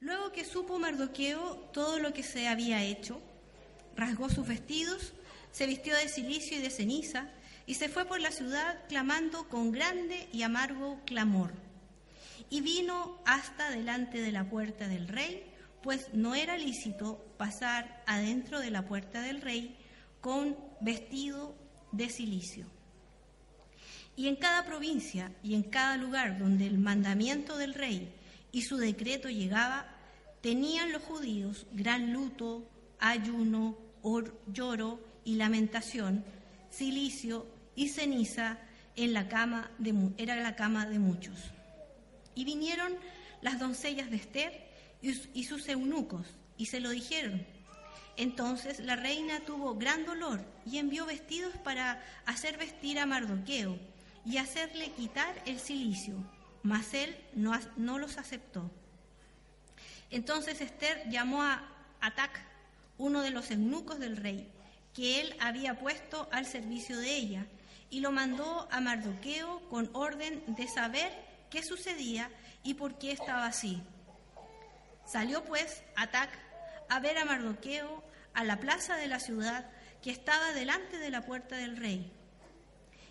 Luego que supo Mardoqueo todo lo que se había hecho, rasgó sus vestidos, se vistió de silicio y de ceniza, y se fue por la ciudad clamando con grande y amargo clamor. Y vino hasta delante de la puerta del rey, pues no era lícito pasar adentro de la puerta del rey con vestido de silicio. Y en cada provincia y en cada lugar donde el mandamiento del rey y su decreto llegaba, tenían los judíos gran luto, ayuno, lloro y lamentación, silicio y ceniza en la cama de, era la cama de muchos. Y vinieron las doncellas de Esther y, sus eunucos y se lo dijeron. Entonces la reina tuvo gran dolor y envió vestidos para hacer vestir a Mardoqueo y hacerle quitar el silicio, mas él no, los aceptó. Entonces Esther llamó a Atac, uno de los eunucos del rey, que él había puesto al servicio de ella, y lo mandó a Mardoqueo con orden de saber qué sucedía y por qué estaba así. Salió pues Atac a ver a Mardoqueo a la plaza de la ciudad que estaba delante de la puerta del rey.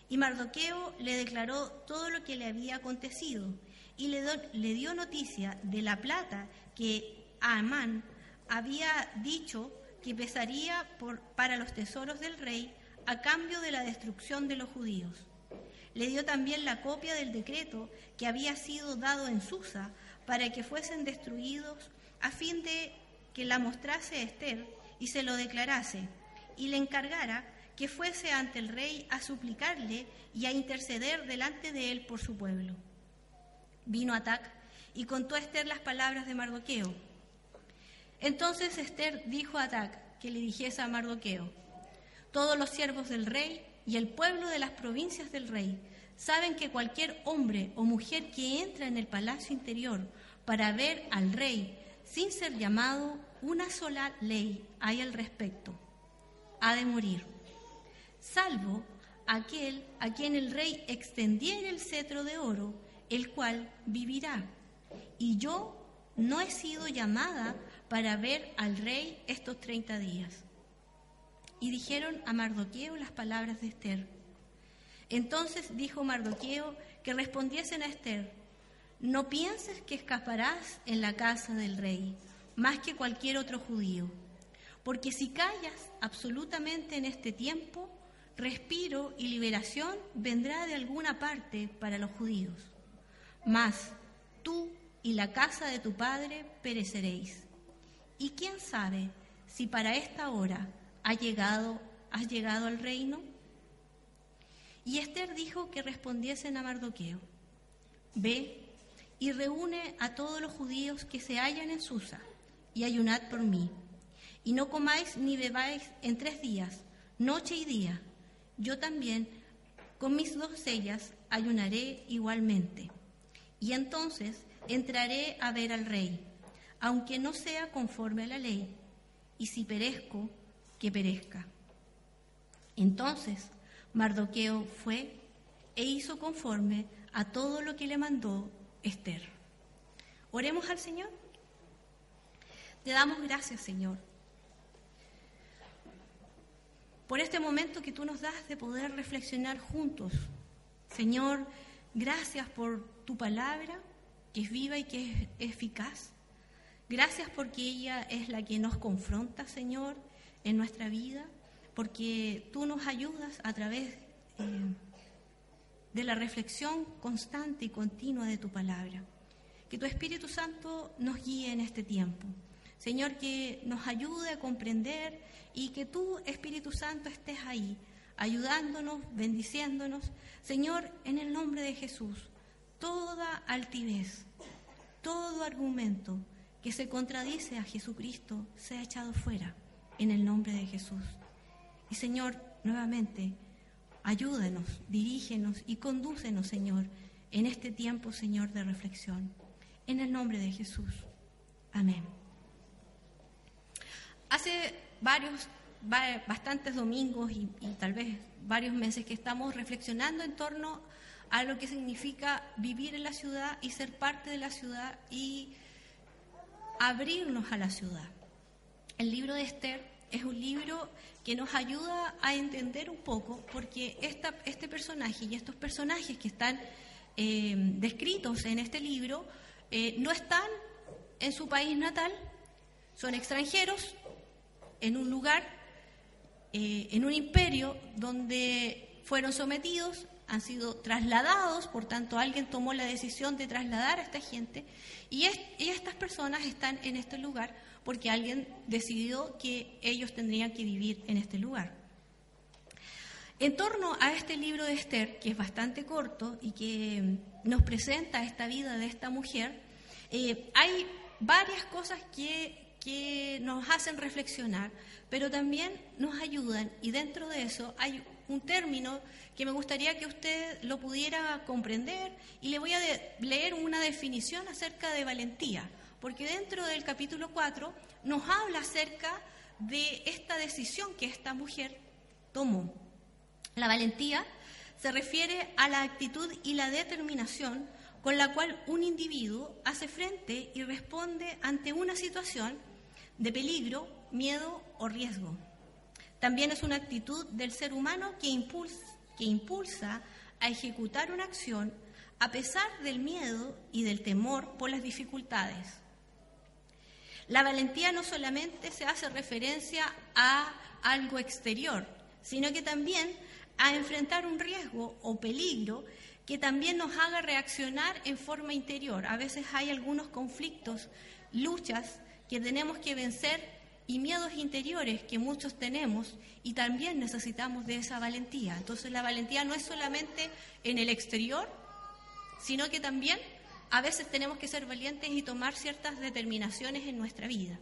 Y Mardoqueo le declaró todo lo que le había acontecido y le, dio noticia de la plata que Amán había dicho que pesaría para los tesoros del rey a cambio de la destrucción de los judíos. Le dio también la copia del decreto que había sido dado en Susa para que fuesen destruidos a fin de que la mostrase Esther y se lo declarase y le encargara que fuese ante el rey a suplicarle y a interceder delante de él por su pueblo. Vino Atac y contó a Esther las palabras de Mardoqueo. Entonces Esther dijo a Atac que le dijese a Mardoqueo, todos los siervos del rey y el pueblo de las provincias del rey saben que cualquier hombre o mujer que entra en el palacio interior para ver al rey sin ser llamado, una sola ley hay al respecto. Ha de morir, salvo aquel a quien el rey extendiera el cetro de oro, el cual vivirá. Y yo no he sido llamada para ver al rey estos treinta días y dijeron a Mardoqueo las palabras de Esther. Entonces dijo Mardoqueo que respondiesen a Esther, no pienses que escaparás en la casa del rey, más que cualquier otro judío, porque si callas absolutamente en este tiempo, respiro y liberación vendrá de alguna parte para los judíos. Mas tú y la casa de tu padre pereceréis. Y quién sabe si para esta hora ¿Has llegado al reino? Y Esther dijo que respondiesen a Mardoqueo, Ve y reúne a todos los judíos que se hallan en Susa, y ayunad por mí, y no comáis ni bebáis en tres días, noche y día. Yo también, con mis doncellas, ayunaré igualmente. Y entonces entraré a ver al rey, aunque no sea conforme a la ley, y si perezco, que perezca. Entonces Mardoqueo fue e hizo conforme a todo lo que le mandó Esther. Oremos al Señor. Te damos gracias, Señor, por este momento que tú nos das de poder reflexionar juntos. Señor, gracias por tu palabra, que es viva y que es eficaz. Gracias porque ella es la que nos confronta, Señor, en nuestra vida, porque tú nos ayudas a través eh, de la reflexión constante y continua de tu palabra. Que tu Espíritu Santo nos guíe en este tiempo. Señor, que nos ayude a comprender y que tú, Espíritu Santo, estés ahí, ayudándonos, bendiciéndonos. Señor, en el nombre de Jesús, toda altivez, todo argumento que se contradice a Jesucristo sea echado fuera en el nombre de Jesús. Y Señor, nuevamente, ayúdanos, dirígenos y condúcenos, Señor, en este tiempo, Señor, de reflexión. En el nombre de Jesús. Amén. Hace varios, bastantes domingos y, tal vez varios meses que estamos reflexionando en torno a lo que significa vivir en la ciudad y ser parte de la ciudad y abrirnos a la ciudad. El libro de Esther es un libro que nos ayuda a entender un poco, porque esta, este personaje y estos personajes que están eh, descritos en este libro eh, no están en su país natal, son extranjeros en un lugar, eh, en un imperio donde fueron sometidos, han sido trasladados, por tanto alguien tomó la decisión de trasladar a esta gente y, estas personas están en este lugar porque alguien decidió que ellos tendrían que vivir en este lugar. En torno a este libro de Esther, que es bastante corto y que nos presenta esta vida de esta mujer, eh, hay varias cosas que, nos hacen reflexionar, pero también nos ayudan y dentro de eso hay un término que me gustaría que usted lo pudiera comprender y le voy a leer una definición acerca de valentía, porque dentro del capítulo 4 nos habla acerca de esta decisión que esta mujer tomó. La valentía se refiere a la actitud y la determinación con la cual un individuo hace frente y responde ante una situación de peligro, miedo o riesgo. También es una actitud del ser humano que impulsa, que impulsa a ejecutar una acción a pesar del miedo y del temor por las dificultades. La valentía no solamente se hace referencia a algo exterior, sino que también a enfrentar un riesgo o peligro que también nos haga reaccionar en forma interior. A veces hay algunos conflictos, luchas que tenemos que vencer y miedos interiores que muchos tenemos y también necesitamos de esa valentía. Entonces la valentía no es solamente en el exterior, sino que también a veces tenemos que ser valientes y tomar ciertas determinaciones en nuestra vida.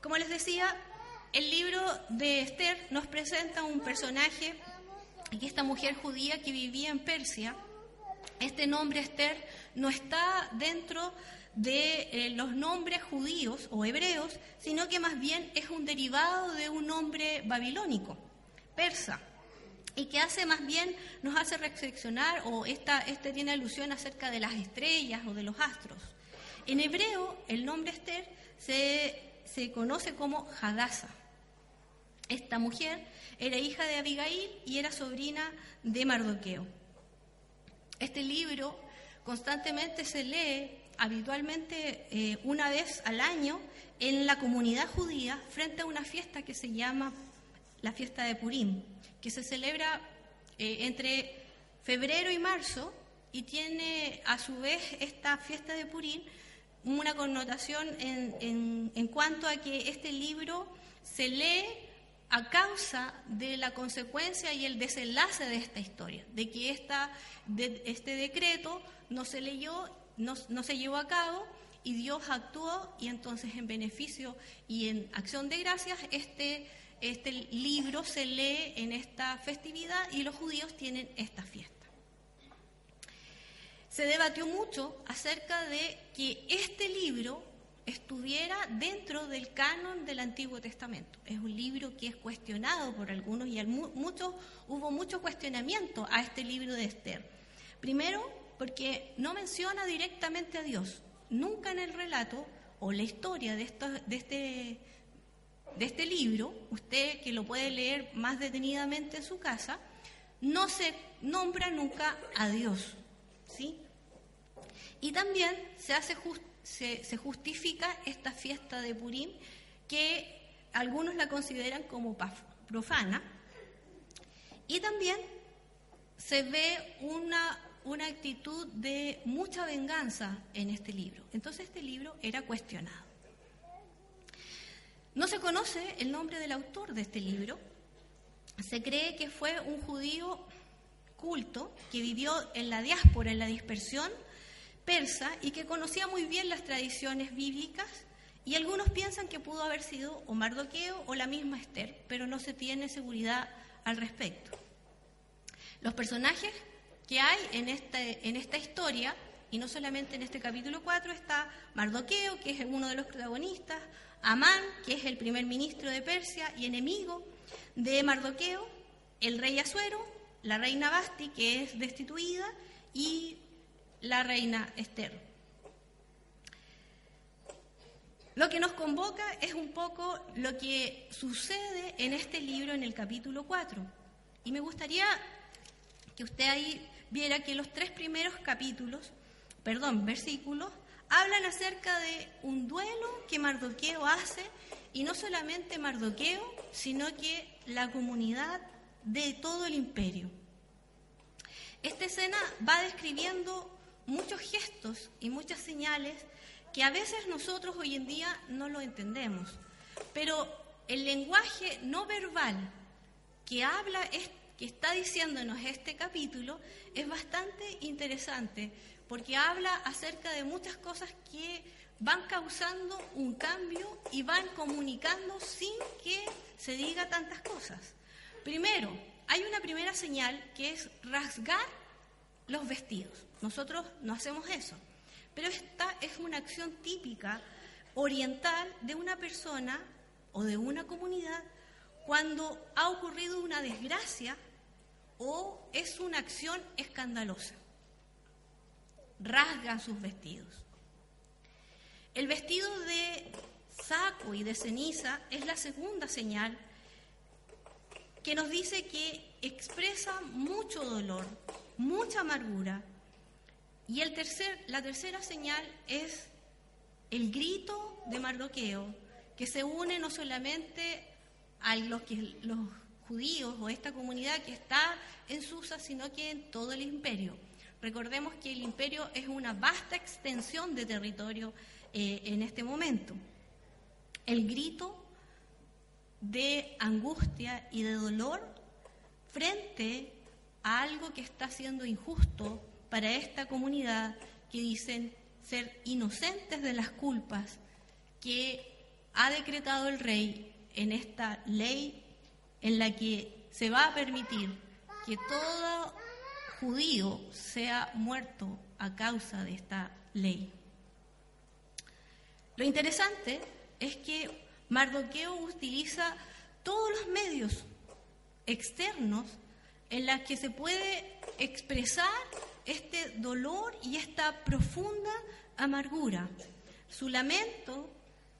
Como les decía, el libro de Esther nos presenta un personaje y esta mujer judía que vivía en Persia, este nombre Esther no está dentro de eh, los nombres judíos o hebreos, sino que más bien es un derivado de un nombre babilónico, persa, y que hace más bien, nos hace reflexionar, o esta, este tiene alusión acerca de las estrellas o de los astros. En hebreo, el nombre Esther se, se conoce como Hadassah. Esta mujer era hija de Abigail y era sobrina de Mardoqueo. Este libro constantemente se lee habitualmente eh, una vez al año en la comunidad judía frente a una fiesta que se llama la fiesta de Purim, que se celebra eh, entre febrero y marzo y tiene a su vez esta fiesta de Purim una connotación en, en cuanto a que este libro se lee a causa de la consecuencia y el desenlace de esta historia, de que esta, de, este decreto no se leyó, no, se llevó a cabo y Dios actuó y entonces en beneficio y en acción de gracias este, este libro se lee en esta festividad y los judíos tienen esta fiesta. Se debatió mucho acerca de que este libro estuviera dentro del canon del Antiguo Testamento. Es un libro que es cuestionado por algunos y muchos, hubo mucho cuestionamiento a este libro de Esther. Primero, porque no menciona directamente a Dios. Nunca en el relato o la historia de, de, este, de este libro, usted que lo puede leer más detenidamente en su casa, no se nombra nunca a Dios. ¿sí? Y también se hace justo se, justifica esta fiesta de Purim, que algunos la consideran como profana, y también se ve una, una actitud de mucha venganza en este libro. Entonces este libro era cuestionado. No se conoce el nombre del autor de este libro. Se cree que fue un judío culto que vivió en la diáspora, en la dispersión, persa y que conocía muy bien las tradiciones bíblicas y algunos piensan que pudo haber sido o Mardoqueo o la misma Esther, pero no se tiene seguridad al respecto. Los personajes que hay en, este, esta historia, y no solamente en este capítulo 4, está Mardoqueo, que es uno de los protagonistas, Amán, que es el primer ministro de Persia y enemigo de Mardoqueo, el rey Asuero, la reina Basti, que es destituida, y la reina Esther. Lo que nos convoca es un poco lo que sucede en este libro en el capítulo 4. Y me gustaría que usted ahí viera que los tres primeros capítulos, perdón, versículos, hablan acerca de un duelo que Mardoqueo hace, y no solamente Mardoqueo, sino que la comunidad de todo el imperio. Esta escena va describiendo muchos gestos y muchas señales que a veces nosotros hoy en día no lo entendemos, pero el lenguaje no verbal que habla, que está diciéndonos este capítulo, es bastante interesante, porque habla acerca de muchas cosas que van causando un cambio y van comunicando sin que se diga tantas cosas. Primero, hay una primera señal que es rasgar los vestidos. Nosotros no hacemos eso, pero esta es una acción típica oriental de una persona o de una comunidad cuando ha ocurrido una desgracia o es una acción escandalosa. Rasgan sus vestidos. El vestido de saco y de ceniza es la segunda señal que nos dice que expresa mucho dolor, mucha amargura. Y el tercer, la tercera señal es el grito de Mardoqueo, que se une no solamente a los, los judíos o esta comunidad que está en Susa, sino que en todo el imperio. Recordemos que el imperio es una vasta extensión de territorio eh, en este momento. El grito de angustia y de dolor frente a algo que está siendo injusto para esta comunidad que dicen ser inocentes de las culpas que ha decretado el rey en esta ley en la que se va a permitir que todo judío sea muerto a causa de esta ley. Lo interesante es que Mardoqueo utiliza todos los medios externos en los que se puede expresar este dolor y esta profunda amargura. Su lamento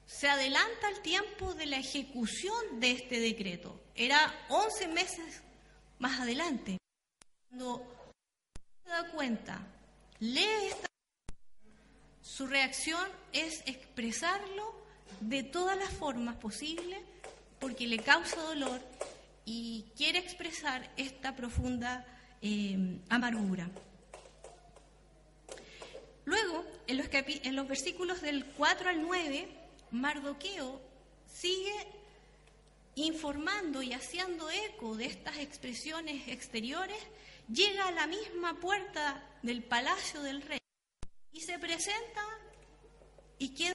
se adelanta al tiempo de la ejecución de este decreto. Era 11 meses más adelante. Cuando se da cuenta, lee esta su reacción es expresarlo de todas las formas posibles porque le causa dolor y quiere expresar esta profunda eh, amargura. Luego, en los, en los versículos del 4 al 9, Mardoqueo sigue informando y haciendo eco de estas expresiones exteriores, llega a la misma puerta del palacio del rey y se presenta y queda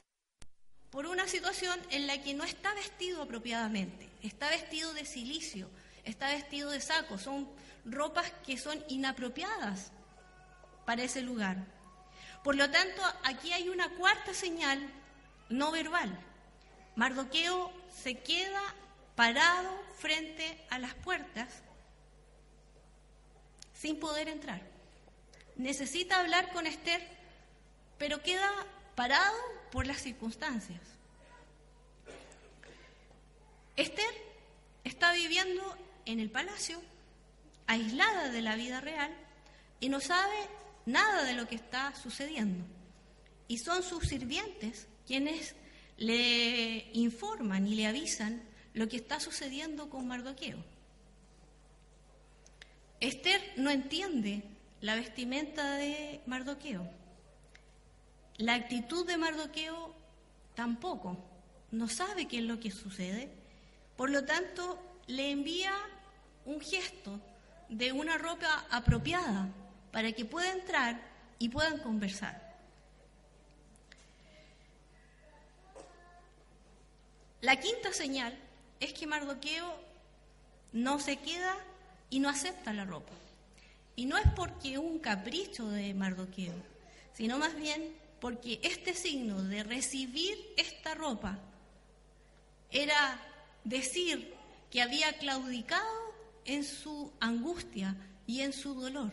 por una situación en la que no está vestido apropiadamente, está vestido de silicio, está vestido de saco, son ropas que son inapropiadas para ese lugar. Por lo tanto, aquí hay una cuarta señal no verbal. Mardoqueo se queda parado frente a las puertas sin poder entrar. Necesita hablar con Esther pero queda parado por las circunstancias. Esther está viviendo en el palacio, aislada de la vida real, y no sabe nada de lo que está sucediendo. Y son sus sirvientes quienes le informan y le avisan lo que está sucediendo con Mardoqueo. Esther no entiende la vestimenta de Mardoqueo. La actitud de Mardoqueo tampoco, no sabe qué es lo que sucede, por lo tanto le envía un gesto de una ropa apropiada para que pueda entrar y puedan conversar. La quinta señal es que Mardoqueo no se queda y no acepta la ropa. Y no es porque un capricho de Mardoqueo, sino más bien porque este signo de recibir esta ropa era decir que había claudicado en su angustia y en su dolor.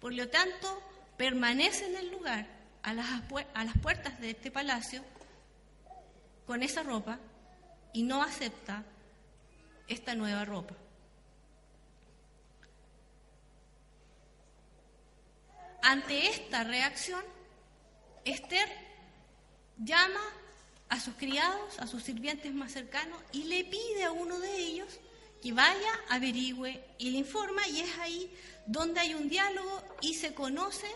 Por lo tanto, permanece en el lugar, a las, a las puertas de este palacio, con esa ropa y no acepta esta nueva ropa. Ante esta reacción, Esther llama a sus criados, a sus sirvientes más cercanos, y le pide a uno de ellos que vaya, averigüe y le informa, y es ahí donde hay un diálogo y se conoce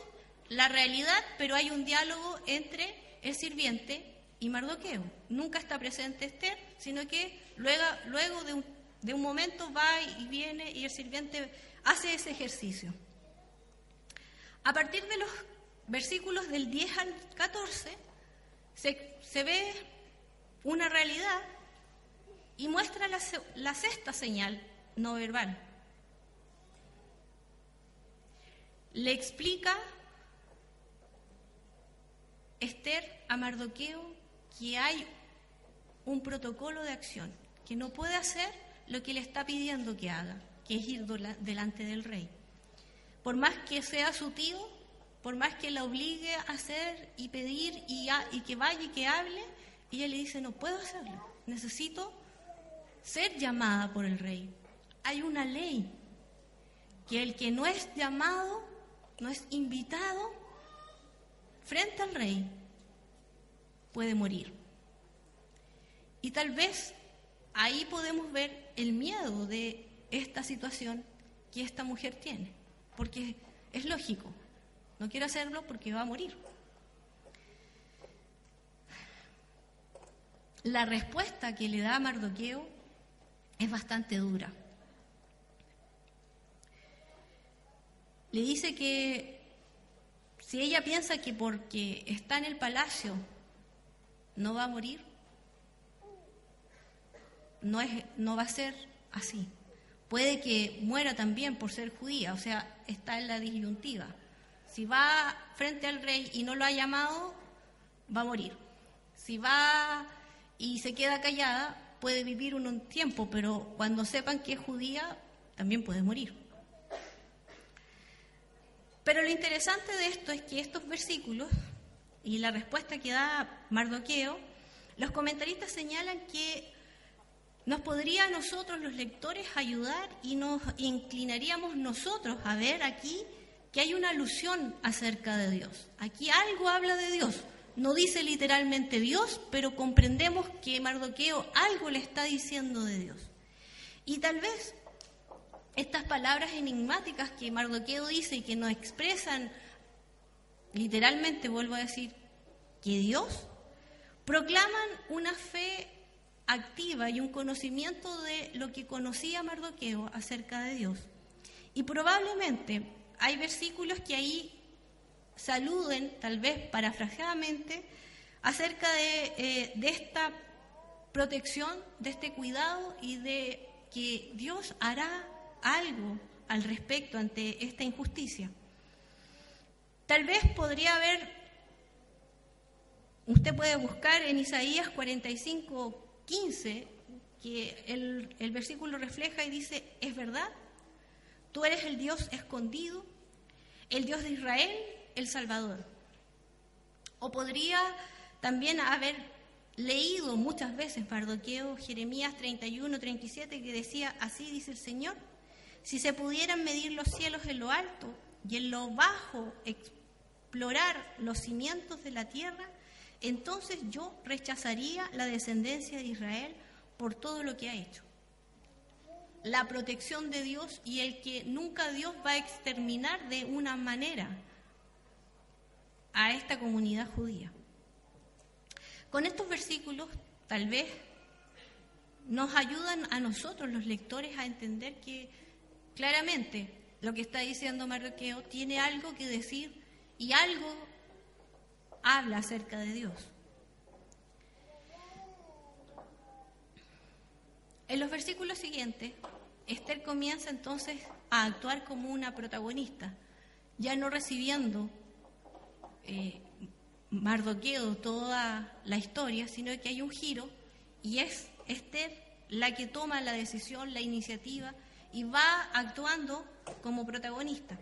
la realidad, pero hay un diálogo entre el sirviente y Mardoqueo. Nunca está presente Esther, sino que luego, de, un, de un momento va y viene y el sirviente hace ese ejercicio. A partir de los versículos del 10 al 14, se, se ve una realidad y muestra la, la sexta señal no verbal. Le explica Esther a Mardoqueo que hay un protocolo de acción, que no puede hacer lo que le está pidiendo que haga, que es ir delante del rey. Por más que sea su tío, por más que la obligue a hacer y pedir y, que vaya y que hable, ella le dice, no puedo hacerlo, necesito ser llamada por el rey. Hay una ley que el que no es llamado, no es invitado frente al rey, puede morir. Y tal vez ahí podemos ver el miedo de esta situación que esta mujer tiene, porque es lógico, no quiero hacerlo porque va a morir. La respuesta que le da Mardoqueo es bastante dura. Le dice que si ella piensa que porque está en el palacio no va a morir, no, es, no va a ser así. Puede que muera también por ser judía, o sea, está en la disyuntiva. Si va frente al rey y no lo ha llamado, va a morir. Si va y se queda callada, puede vivir un tiempo, pero cuando sepan que es judía, también puede morir. Pero lo interesante de esto es que estos versículos y la respuesta que da Mardoqueo, los comentaristas señalan que nos podría a nosotros los lectores ayudar y nos inclinaríamos nosotros a ver aquí que hay una alusión acerca de Dios. Aquí algo habla de Dios. No dice literalmente Dios, pero comprendemos que Mardoqueo algo le está diciendo de Dios. Y tal vez estas palabras enigmáticas que Mardoqueo dice y que nos expresan, literalmente vuelvo a decir, que Dios, proclaman una fe activa y un conocimiento de lo que conocía Mardoqueo acerca de Dios. Y probablemente hay versículos que ahí saluden, tal vez parafraseadamente, acerca de, eh, de esta protección, de este cuidado y de que Dios hará algo al respecto ante esta injusticia. Tal vez podría haber, usted puede buscar en Isaías 45, 15, que el, el versículo refleja y dice, es verdad, tú eres el Dios escondido, el Dios de Israel, el Salvador. O podría también haber leído muchas veces Mardoqueo Jeremías 31, 37, que decía, así dice el Señor, si se pudieran medir los cielos en lo alto y en lo bajo explorar los cimientos de la tierra, entonces yo rechazaría la descendencia de Israel por todo lo que ha hecho la protección de Dios y el que nunca Dios va a exterminar de una manera a esta comunidad judía. Con estos versículos tal vez nos ayudan a nosotros los lectores a entender que claramente lo que está diciendo Marroqueo tiene algo que decir y algo habla acerca de Dios. En los versículos siguientes, Esther comienza entonces a actuar como una protagonista, ya no recibiendo eh, Mardoqueo toda la historia, sino que hay un giro y es Esther la que toma la decisión, la iniciativa y va actuando como protagonista.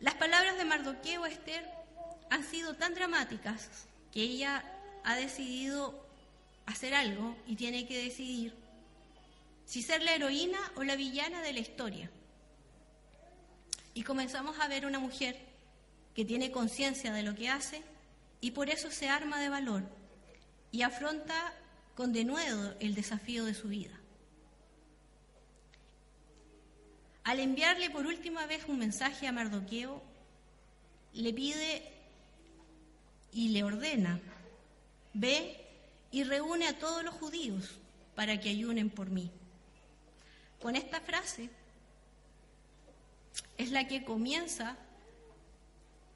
Las palabras de Mardoqueo a Esther han sido tan dramáticas que ella ha decidido hacer algo y tiene que decidir si ser la heroína o la villana de la historia. Y comenzamos a ver una mujer que tiene conciencia de lo que hace y por eso se arma de valor y afronta con denuedo el desafío de su vida. Al enviarle por última vez un mensaje a Mardoqueo, le pide y le ordena, ve y reúne a todos los judíos para que ayunen por mí. Con esta frase es la que comienza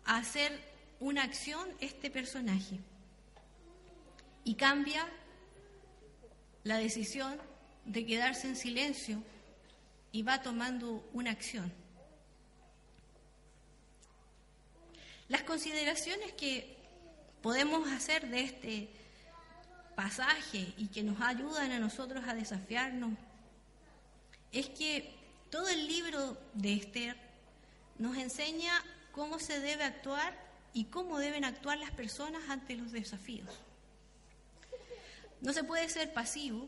a hacer una acción este personaje y cambia la decisión de quedarse en silencio y va tomando una acción. Las consideraciones que podemos hacer de este pasaje y que nos ayudan a nosotros a desafiarnos es que todo el libro de Esther nos enseña cómo se debe actuar y cómo deben actuar las personas ante los desafíos. No se puede ser pasivo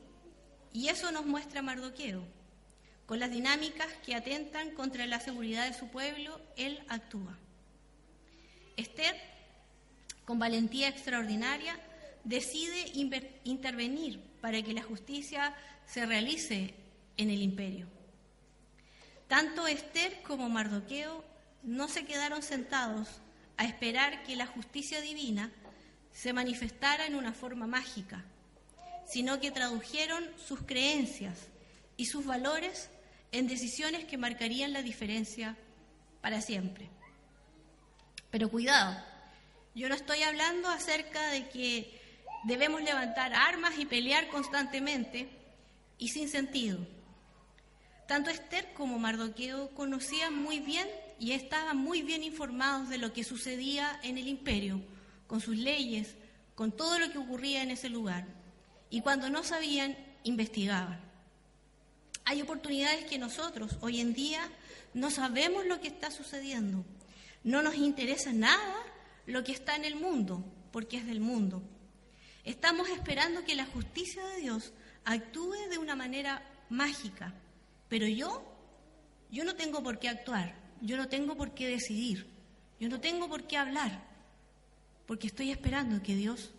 y eso nos muestra Mardoqueo. Con las dinámicas que atentan contra la seguridad de su pueblo, él actúa. Esther, con valentía extraordinaria, decide intervenir para que la justicia se realice en el imperio. Tanto Esther como Mardoqueo no se quedaron sentados a esperar que la justicia divina se manifestara en una forma mágica, sino que tradujeron sus creencias y sus valores en decisiones que marcarían la diferencia para siempre. Pero cuidado, yo no estoy hablando acerca de que debemos levantar armas y pelear constantemente y sin sentido. Tanto Esther como Mardoqueo conocían muy bien y estaban muy bien informados de lo que sucedía en el imperio, con sus leyes, con todo lo que ocurría en ese lugar. Y cuando no sabían, investigaban. Hay oportunidades que nosotros hoy en día no sabemos lo que está sucediendo. No nos interesa nada lo que está en el mundo, porque es del mundo. Estamos esperando que la justicia de Dios actúe de una manera mágica, pero yo, yo no tengo por qué actuar, yo no tengo por qué decidir, yo no tengo por qué hablar, porque estoy esperando que Dios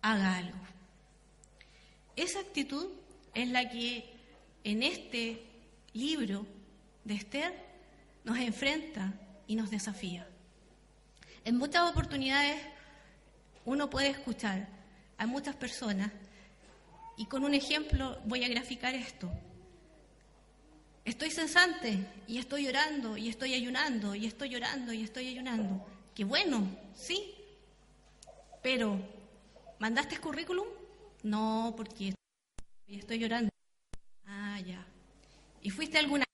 haga algo. Esa actitud es la que en este libro de Esther nos enfrenta y nos desafía. En muchas oportunidades uno puede escuchar a muchas personas y con un ejemplo voy a graficar esto. Estoy cesante y estoy llorando y estoy ayunando y estoy llorando y estoy ayunando. Qué bueno, sí. Pero, ¿mandaste currículum? No, porque estoy llorando. Ah, ya. ¿Y fuiste a alguna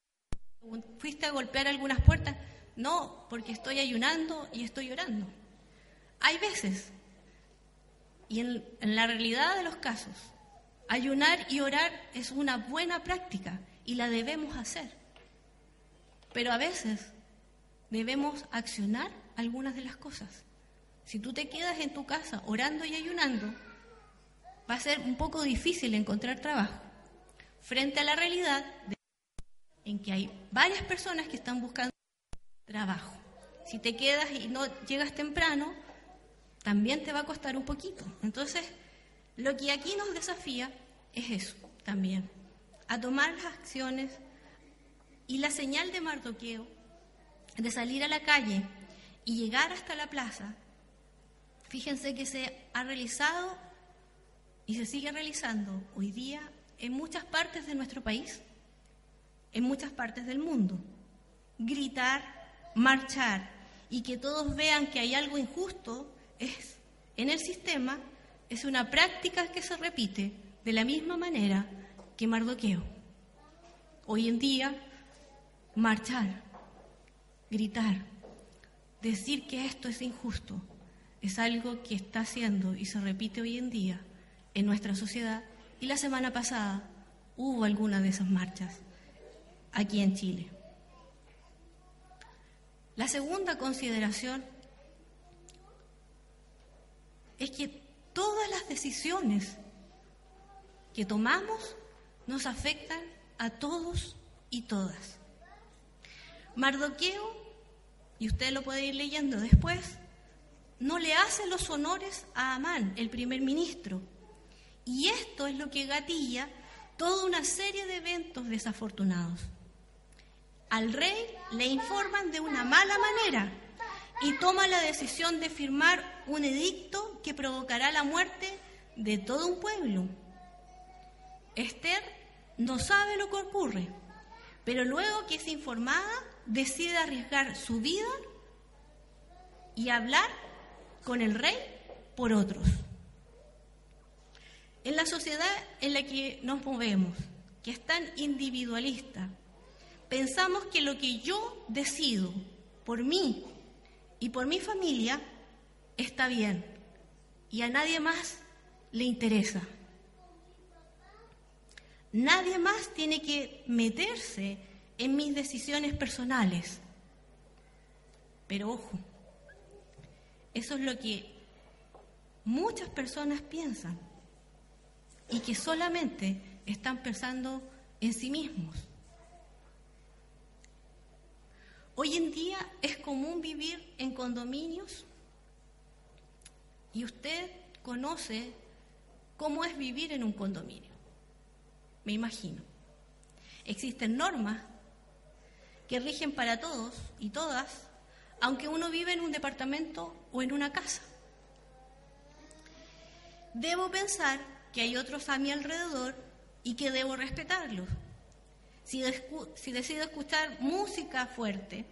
fuiste a golpear algunas puertas? No, porque estoy ayunando y estoy llorando. Hay veces, y en la realidad de los casos, ayunar y orar es una buena práctica y la debemos hacer. Pero a veces debemos accionar algunas de las cosas. Si tú te quedas en tu casa orando y ayunando, va a ser un poco difícil encontrar trabajo frente a la realidad en que hay varias personas que están buscando trabajo. Si te quedas y no llegas temprano, también te va a costar un poquito. Entonces, lo que aquí nos desafía es eso también a tomar las acciones y la señal de Mardoqueo de salir a la calle y llegar hasta la plaza, fíjense que se ha realizado y se sigue realizando hoy día en muchas partes de nuestro país, en muchas partes del mundo. Gritar, marchar y que todos vean que hay algo injusto es en el sistema es una práctica que se repite de la misma manera que Mardoqueo. Hoy en día, marchar, gritar, decir que esto es injusto, es algo que está haciendo y se repite hoy en día en nuestra sociedad. Y la semana pasada hubo alguna de esas marchas aquí en Chile. La segunda consideración es que todas las decisiones que tomamos nos afectan a todos y todas. Mardoqueo, y usted lo puede ir leyendo después, no le hace los honores a Amán, el primer ministro. Y esto es lo que gatilla toda una serie de eventos desafortunados. Al rey le informan de una mala manera y toma la decisión de firmar un edicto que provocará la muerte de todo un pueblo. Esther no sabe lo que ocurre, pero luego que es informada, decide arriesgar su vida y hablar con el rey por otros. En la sociedad en la que nos movemos, que es tan individualista, pensamos que lo que yo decido por mí y por mi familia está bien y a nadie más le interesa. Nadie más tiene que meterse en mis decisiones personales. Pero ojo, eso es lo que muchas personas piensan y que solamente están pensando en sí mismos. Hoy en día es común vivir en condominios y usted conoce cómo es vivir en un condominio. Me imagino. Existen normas que rigen para todos y todas, aunque uno vive en un departamento o en una casa. Debo pensar que hay otros a mi alrededor y que debo respetarlos. Si, decido escuchar música fuerte,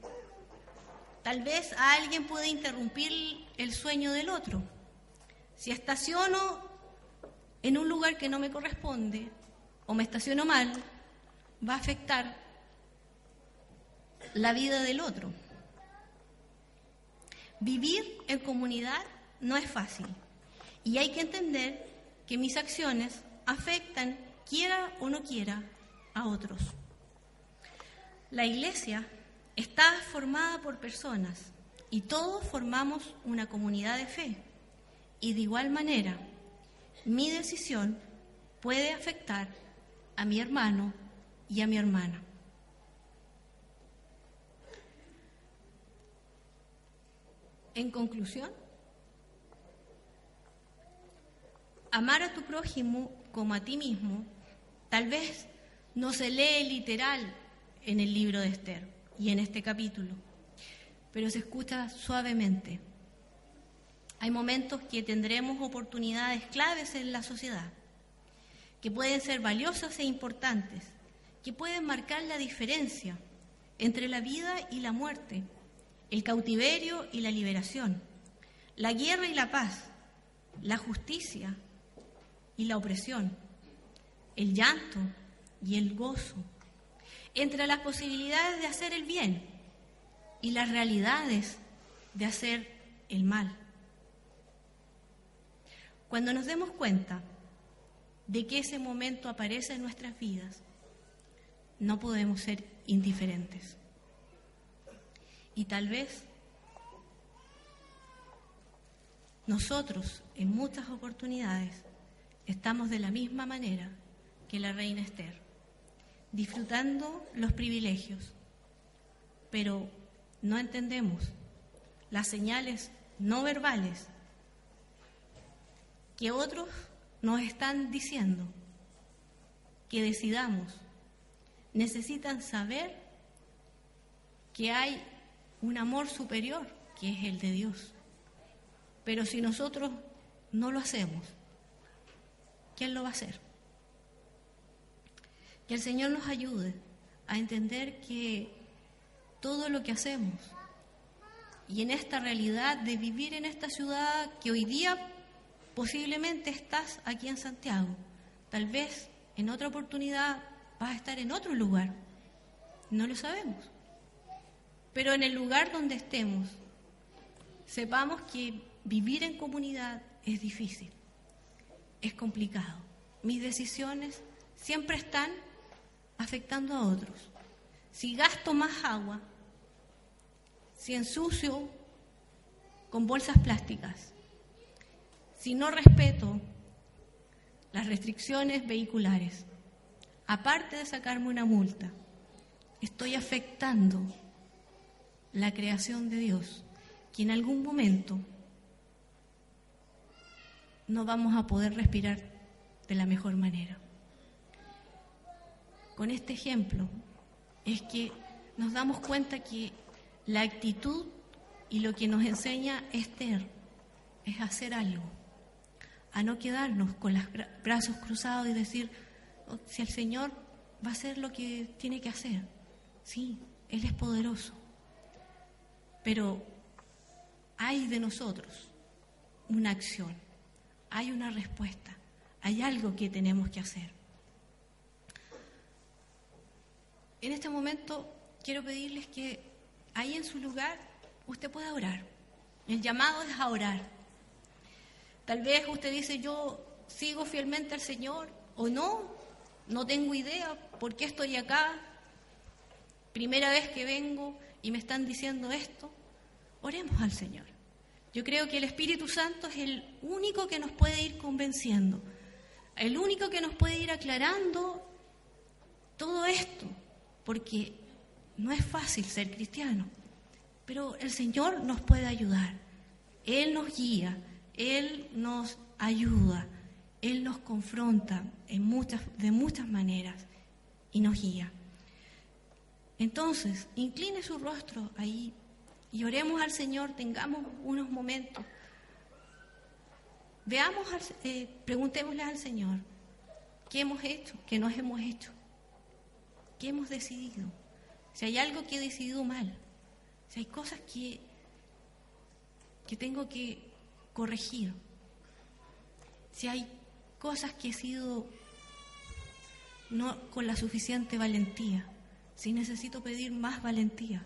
tal vez a alguien puede interrumpir el sueño del otro. Si estaciono en un lugar que no me corresponde o me estaciono mal, va a afectar la vida del otro. Vivir en comunidad no es fácil y hay que entender que mis acciones afectan, quiera o no quiera, a otros. La iglesia está formada por personas y todos formamos una comunidad de fe. Y de igual manera, mi decisión puede afectar a mi hermano y a mi hermana. En conclusión, amar a tu prójimo como a ti mismo tal vez no se lee literal en el libro de Esther y en este capítulo, pero se escucha suavemente. Hay momentos que tendremos oportunidades claves en la sociedad, que pueden ser valiosas e importantes, que pueden marcar la diferencia entre la vida y la muerte, el cautiverio y la liberación, la guerra y la paz, la justicia y la opresión, el llanto y el gozo, entre las posibilidades de hacer el bien y las realidades de hacer el mal. Cuando nos demos cuenta de que ese momento aparece en nuestras vidas, no podemos ser indiferentes. Y tal vez nosotros en muchas oportunidades estamos de la misma manera que la reina Esther, disfrutando los privilegios, pero no entendemos las señales no verbales que otros nos están diciendo que decidamos. Necesitan saber que hay un amor superior, que es el de Dios. Pero si nosotros no lo hacemos, ¿quién lo va a hacer? Que el Señor nos ayude a entender que todo lo que hacemos y en esta realidad de vivir en esta ciudad que hoy día Posiblemente estás aquí en Santiago, tal vez en otra oportunidad vas a estar en otro lugar, no lo sabemos. Pero en el lugar donde estemos, sepamos que vivir en comunidad es difícil, es complicado. Mis decisiones siempre están afectando a otros. Si gasto más agua, si ensucio con bolsas plásticas, si no respeto las restricciones vehiculares, aparte de sacarme una multa, estoy afectando la creación de Dios, que en algún momento no vamos a poder respirar de la mejor manera. Con este ejemplo es que nos damos cuenta que la actitud y lo que nos enseña Esther es hacer algo, a no quedarnos con los brazos cruzados y decir, oh, si el Señor va a hacer lo que tiene que hacer. Sí, Él es poderoso. Pero hay de nosotros una acción, hay una respuesta, hay algo que tenemos que hacer. En este momento quiero pedirles que ahí en su lugar usted pueda orar. El llamado es a orar. Tal vez usted dice, yo sigo fielmente al Señor o no, no tengo idea por qué estoy acá. Primera vez que vengo y me están diciendo esto. Oremos al Señor. Yo creo que el Espíritu Santo es el único que nos puede ir convenciendo, el único que nos puede ir aclarando todo esto, porque no es fácil ser cristiano, pero el Señor nos puede ayudar. Él nos guía, Él nos ayuda, Él nos confronta en muchas, de muchas maneras y nos guía. Entonces, incline su rostro ahí y oremos al Señor, tengamos unos momentos. Veamos, eh, preguntémosle al Señor, ¿qué hemos hecho? ¿Qué nos hemos hecho? ¿Qué hemos decidido? Si hay algo que he decidido mal, si hay cosas que, que tengo que corregir, si hay cosas que he sido no con la suficiente valentía, si necesito pedir más valentía,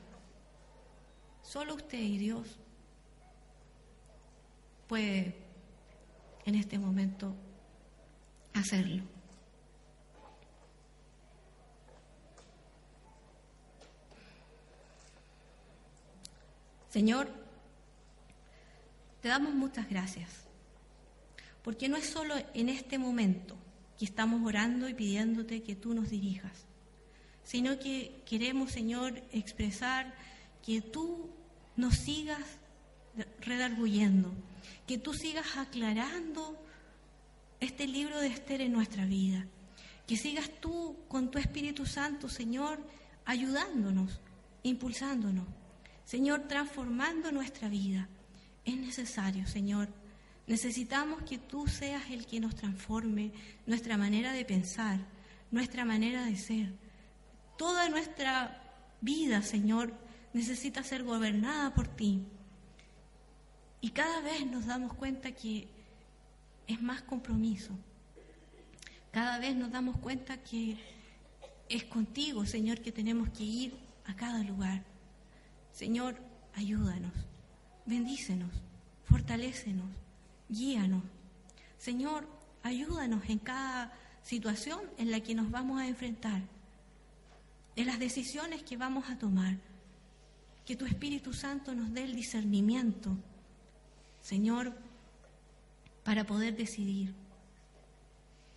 solo usted y Dios puede en este momento hacerlo. Señor, te damos muchas gracias, porque no es solo en este momento que estamos orando y pidiéndote que tú nos dirijas, sino que queremos, Señor, expresar que tú nos sigas redarguyendo, que tú sigas aclarando este libro de Esther en nuestra vida, que sigas tú con tu Espíritu Santo, Señor, ayudándonos, impulsándonos. Señor, transformando nuestra vida. Es necesario, Señor. Necesitamos que tú seas el que nos transforme nuestra manera de pensar, nuestra manera de ser. Toda nuestra vida, Señor, necesita ser gobernada por ti. Y cada vez nos damos cuenta que es más compromiso. Cada vez nos damos cuenta que es contigo, Señor, que tenemos que ir a cada lugar. Señor, ayúdanos, bendícenos, fortalécenos, guíanos. Señor, ayúdanos en cada situación en la que nos vamos a enfrentar, en las decisiones que vamos a tomar. Que tu Espíritu Santo nos dé el discernimiento, Señor, para poder decidir.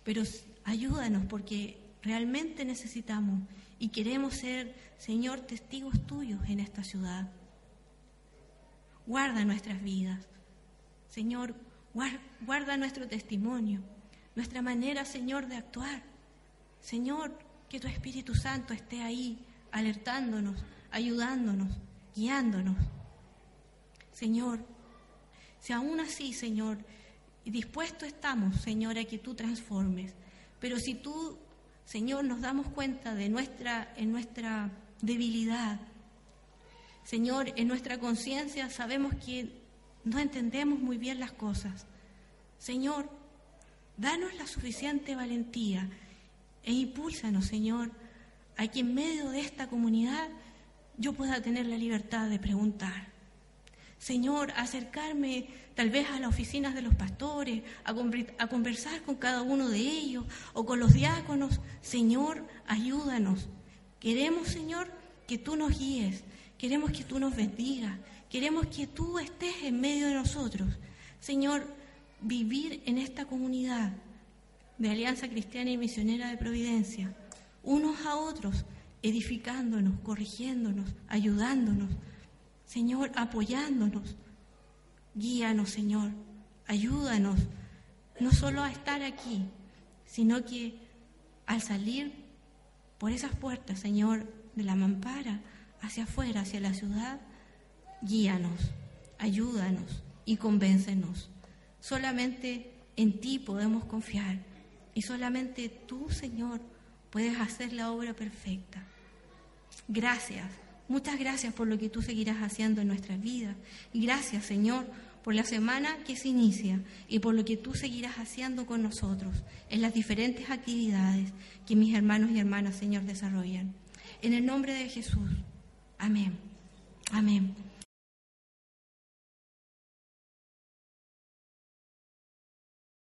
Pero ayúdanos porque realmente necesitamos y queremos ser, Señor, testigos tuyos en esta ciudad. Guarda nuestras vidas. Señor, guarda nuestro testimonio, nuestra manera, Señor, de actuar. Señor, que tu Espíritu Santo esté ahí, alertándonos, ayudándonos, guiándonos. Señor, si aún así, Señor, dispuesto estamos, Señor, a que tú transformes, pero si tú Señor, nos damos cuenta de nuestra, nuestra debilidad. Señor, en nuestra conciencia sabemos que no entendemos muy bien las cosas. Señor, danos la suficiente valentía e impúlsanos, Señor, a que en medio de esta comunidad yo pueda tener la libertad de preguntar. Señor, acercarme tal vez a las oficinas de los pastores, a, conversar con cada uno de ellos o con los diáconos. Señor, ayúdanos. Queremos, Señor, que tú nos guíes, queremos que tú nos bendigas, queremos que tú estés en medio de nosotros. Señor, vivir en esta comunidad de Alianza Cristiana y Misionera de Providencia, unos a otros, edificándonos, corrigiéndonos, ayudándonos, Señor, apoyándonos. Guíanos, Señor, ayúdanos, no solo a estar aquí, sino que al salir por esas puertas, Señor, de la mampara, hacia afuera, hacia la ciudad, guíanos, ayúdanos y convéncenos. Solamente en ti podemos confiar y solamente tú, Señor, puedes hacer la obra perfecta. Gracias, muchas gracias por lo que tú seguirás haciendo en nuestras vidas. Y gracias, Señor, por la semana que se inicia y por lo que tú seguirás haciendo con nosotros en las diferentes actividades que mis hermanos y hermanas, Señor, desarrollan. En el nombre de Jesús. Amén. Amén.